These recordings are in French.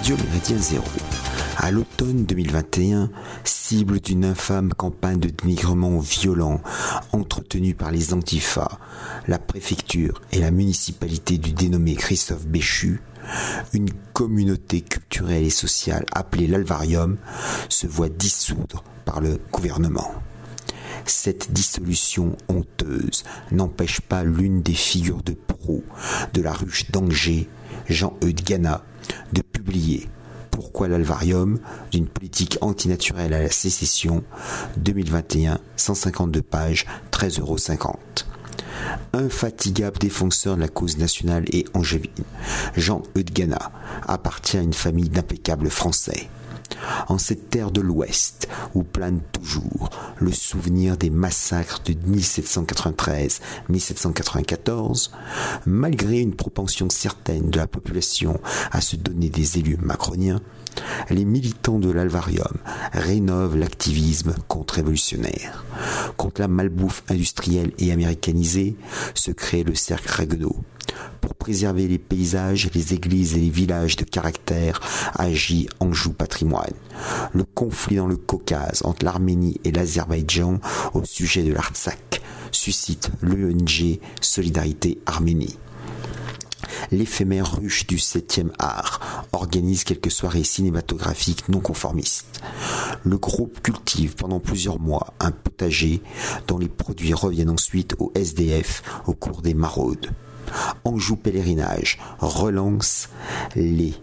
Radio Zéro, à l'automne 2021, cible d'une infâme campagne de dénigrement violent entretenue par les Antifas, la préfecture et la municipalité du dénommé Christophe Béchu, une communauté culturelle et sociale appelée l'Alvarium se voit dissoudre par le gouvernement. Cette dissolution honteuse n'empêche pas l'une des figures de proue de la ruche d'Angers, Jean-Eudes Gana, de publier Pourquoi l'Alvarium d'une politique antinaturelle à la sécession 2021, 152 pages, 13,50 euros. Infatigable défenseur de la cause nationale et angevine, Jean Eudgana appartient à une famille d'impeccables Français en cette terre de l'Ouest où plane toujours le souvenir des massacres de 1793-1794, malgré une propension certaine de la population à se donner des élus macroniens, les militants de l'Alvarium rénovent l'activisme contre-révolutionnaire. Contre la malbouffe industrielle et américanisée se crée le cercle Ragueneau. Pour préserver les paysages, les églises et les villages de caractère, agit Anjou Patrimoine. Le conflit dans le Caucase entre l'Arménie et l'Azerbaïdjan au sujet de l'Artsakh suscite l'ONG Solidarité Arménie l'éphémère ruche du 7e art organise quelques soirées cinématographiques non conformistes. Le groupe cultive pendant plusieurs mois un potager dont les produits reviennent ensuite au SDF au cours des maraudes. Anjou Pèlerinage relance les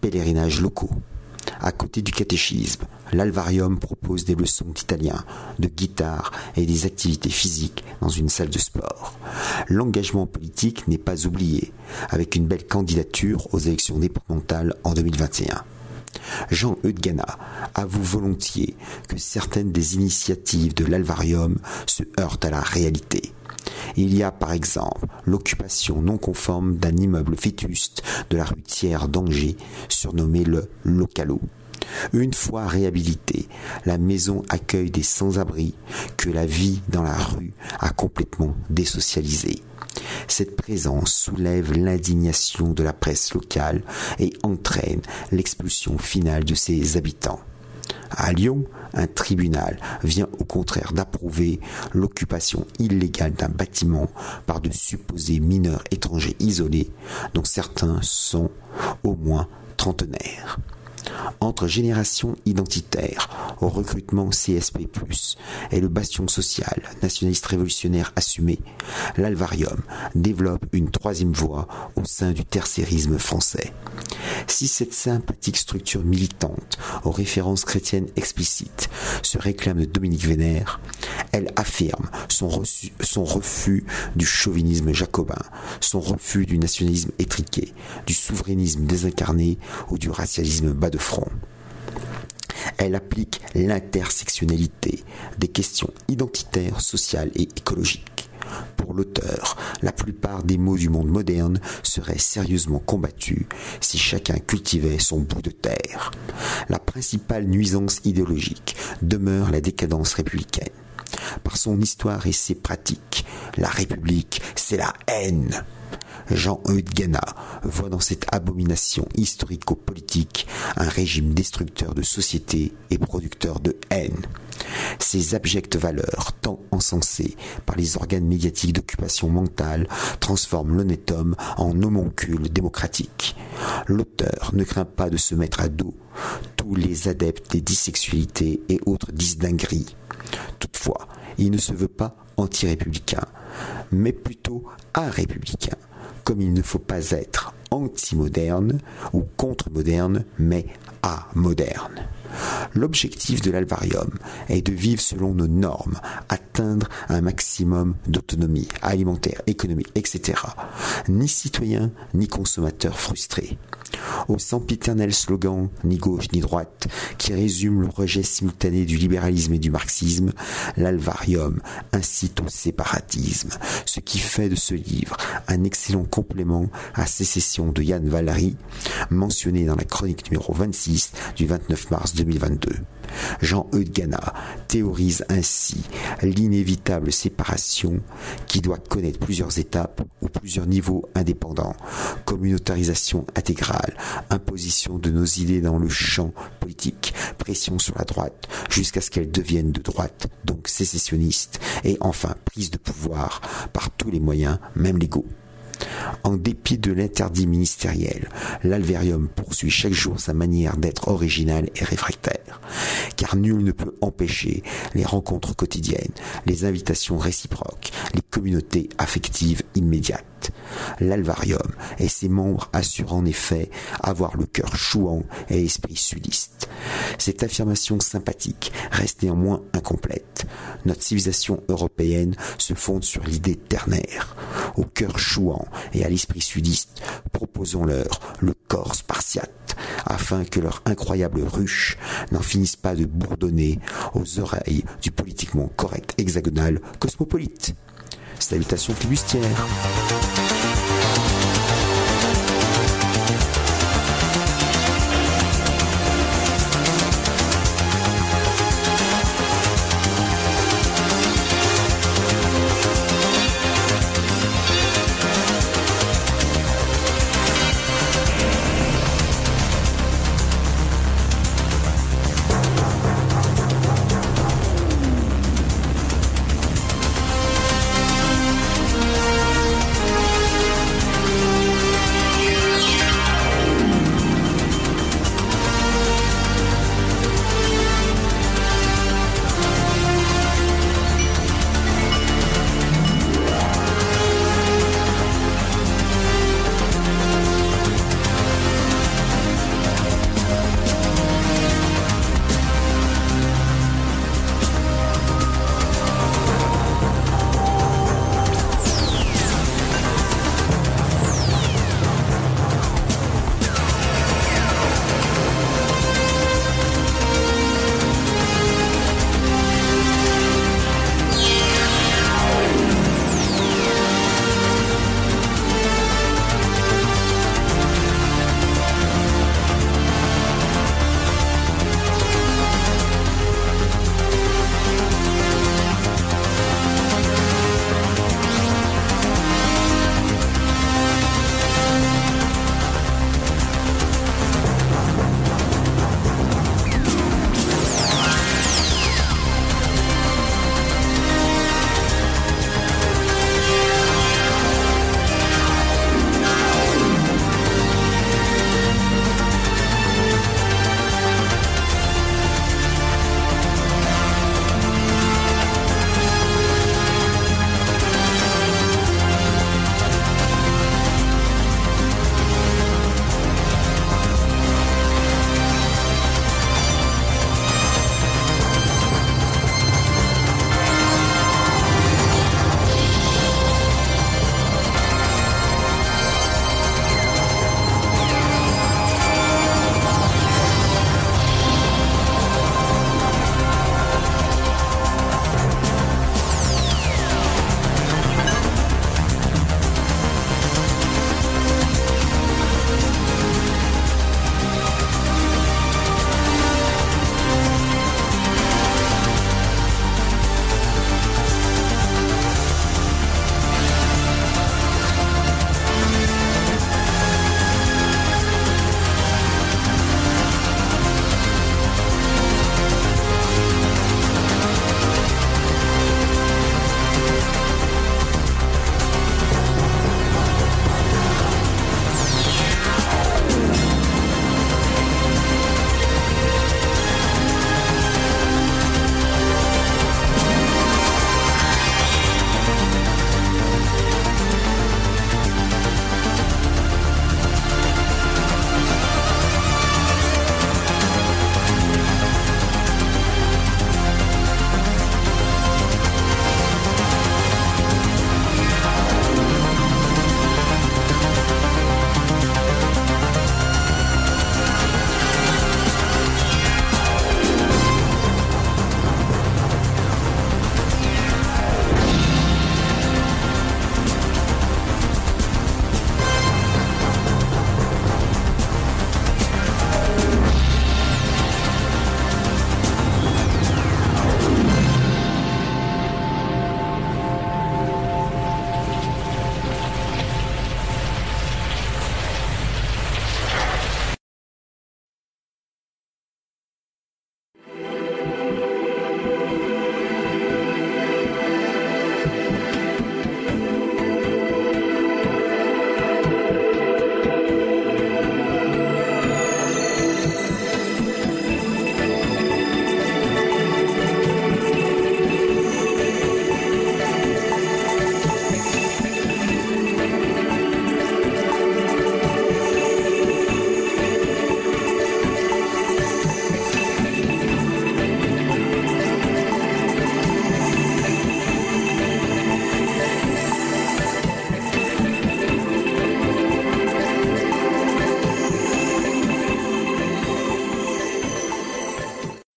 pèlerinages locaux. À côté du catéchisme, l'Alvarium propose des leçons d'italien, de guitare et des activités physiques dans une salle de sport. L'engagement politique n'est pas oublié, avec une belle candidature aux élections départementales en 2021. Jean Eudgana avoue volontiers que certaines des initiatives de l'Alvarium se heurtent à la réalité. Il y a par exemple l'occupation non conforme d'un immeuble vétuste de la rue Thiers d'Angers, surnommé le Localo. Une fois réhabilitée, la maison accueille des sans-abri que la vie dans la rue a complètement désocialisé. Cette présence soulève l'indignation de la presse locale et entraîne l'expulsion finale de ses habitants. À Lyon, un tribunal vient au contraire d'approuver l'occupation illégale d'un bâtiment par de supposés mineurs étrangers isolés, dont certains sont au moins trentenaires entre génération identitaire au recrutement CSP+, et le bastion social nationaliste révolutionnaire assumé, l'Alvarium développe une troisième voie au sein du tertiarisme français. Si cette sympathique structure militante aux références chrétiennes explicites se réclame de Dominique Vénère, elle affirme son, son refus du chauvinisme jacobin, son refus du nationalisme étriqué, du souverainisme désincarné ou du racialisme bas de Elle applique l'intersectionnalité des questions identitaires, sociales et écologiques. Pour l'auteur, la plupart des mots du monde moderne seraient sérieusement combattus si chacun cultivait son bout de terre. La principale nuisance idéologique demeure la décadence républicaine. Par son histoire et ses pratiques, la République, c'est la haine. Jean-Eudes Gana voit dans cette abomination historico-politique un régime destructeur de société et producteur de haine. Ces abjectes valeurs, tant encensées par les organes médiatiques d'occupation mentale, transforment l'honnête homme en homoncule démocratique. L'auteur ne craint pas de se mettre à dos tous les adeptes des dissexualités et autres disdingueries. Toutefois, il ne se veut pas anti-républicain, mais plutôt républicain comme il ne faut pas être anti-moderne ou contre-moderne, mais amoderne. L'objectif de l'alvarium est de vivre selon nos normes, atteindre un maximum d'autonomie alimentaire, économique, etc. Ni citoyen, ni consommateur frustré. Au sempiternel slogan ni gauche ni droite qui résume le rejet simultané du libéralisme et du marxisme, l'alvarium incite au séparatisme, ce qui fait de ce livre un excellent complément à Sécession de Yann Valery, mentionné dans la chronique numéro 26 du 29 mars 2022. Jean-Eudes Gana théorise ainsi l'inévitable séparation qui doit connaître plusieurs étapes ou plusieurs niveaux indépendants. Communautarisation intégrale, imposition de nos idées dans le champ politique, pression sur la droite jusqu'à ce qu'elle devienne de droite, donc sécessionniste, et enfin prise de pouvoir par tous les moyens, même légaux. En dépit de l'interdit ministériel, l'Alverium poursuit chaque jour sa manière d'être original et réfractaire, car nul ne peut empêcher les rencontres quotidiennes, les invitations réciproques, les communautés affectives immédiates. L'Alvarium et ses membres assurent en effet avoir le cœur chouant et l'esprit sudiste. Cette affirmation sympathique reste néanmoins incomplète. Notre civilisation européenne se fonde sur l'idée ternaire. Au cœur chouant et à l'esprit sudiste, proposons-leur le corps spartiate, afin que leur incroyable ruche n'en finisse pas de bourdonner aux oreilles du politiquement correct hexagonal cosmopolite. Salutations flibustières.